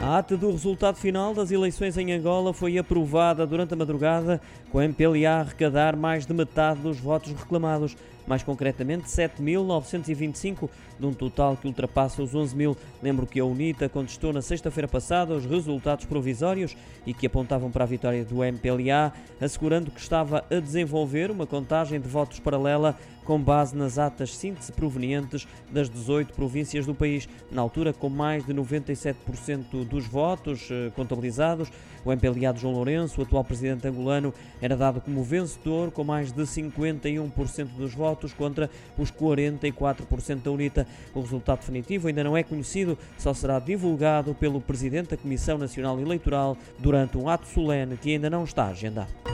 A ata do resultado final das eleições em Angola foi aprovada durante a madrugada, com a MPLA a arrecadar mais de metade dos votos reclamados, mais concretamente 7.925, de um total que ultrapassa os 11 mil. Lembro que a UNITA contestou na sexta-feira passada os resultados provisórios e que apontavam para a vitória do MPLA, assegurando que estava a desenvolver uma contagem de votos paralela com base nas atas síntese provenientes das 18 províncias do país. Na altura, com mais de 97% dos votos eh, contabilizados, o MPLA de João Lourenço, o atual presidente angolano, era dado como vencedor com mais de 51% dos votos contra os 44% da UNITA. O resultado definitivo ainda não é conhecido, só será divulgado pelo presidente da Comissão Nacional Eleitoral durante um ato solene que ainda não está agendado.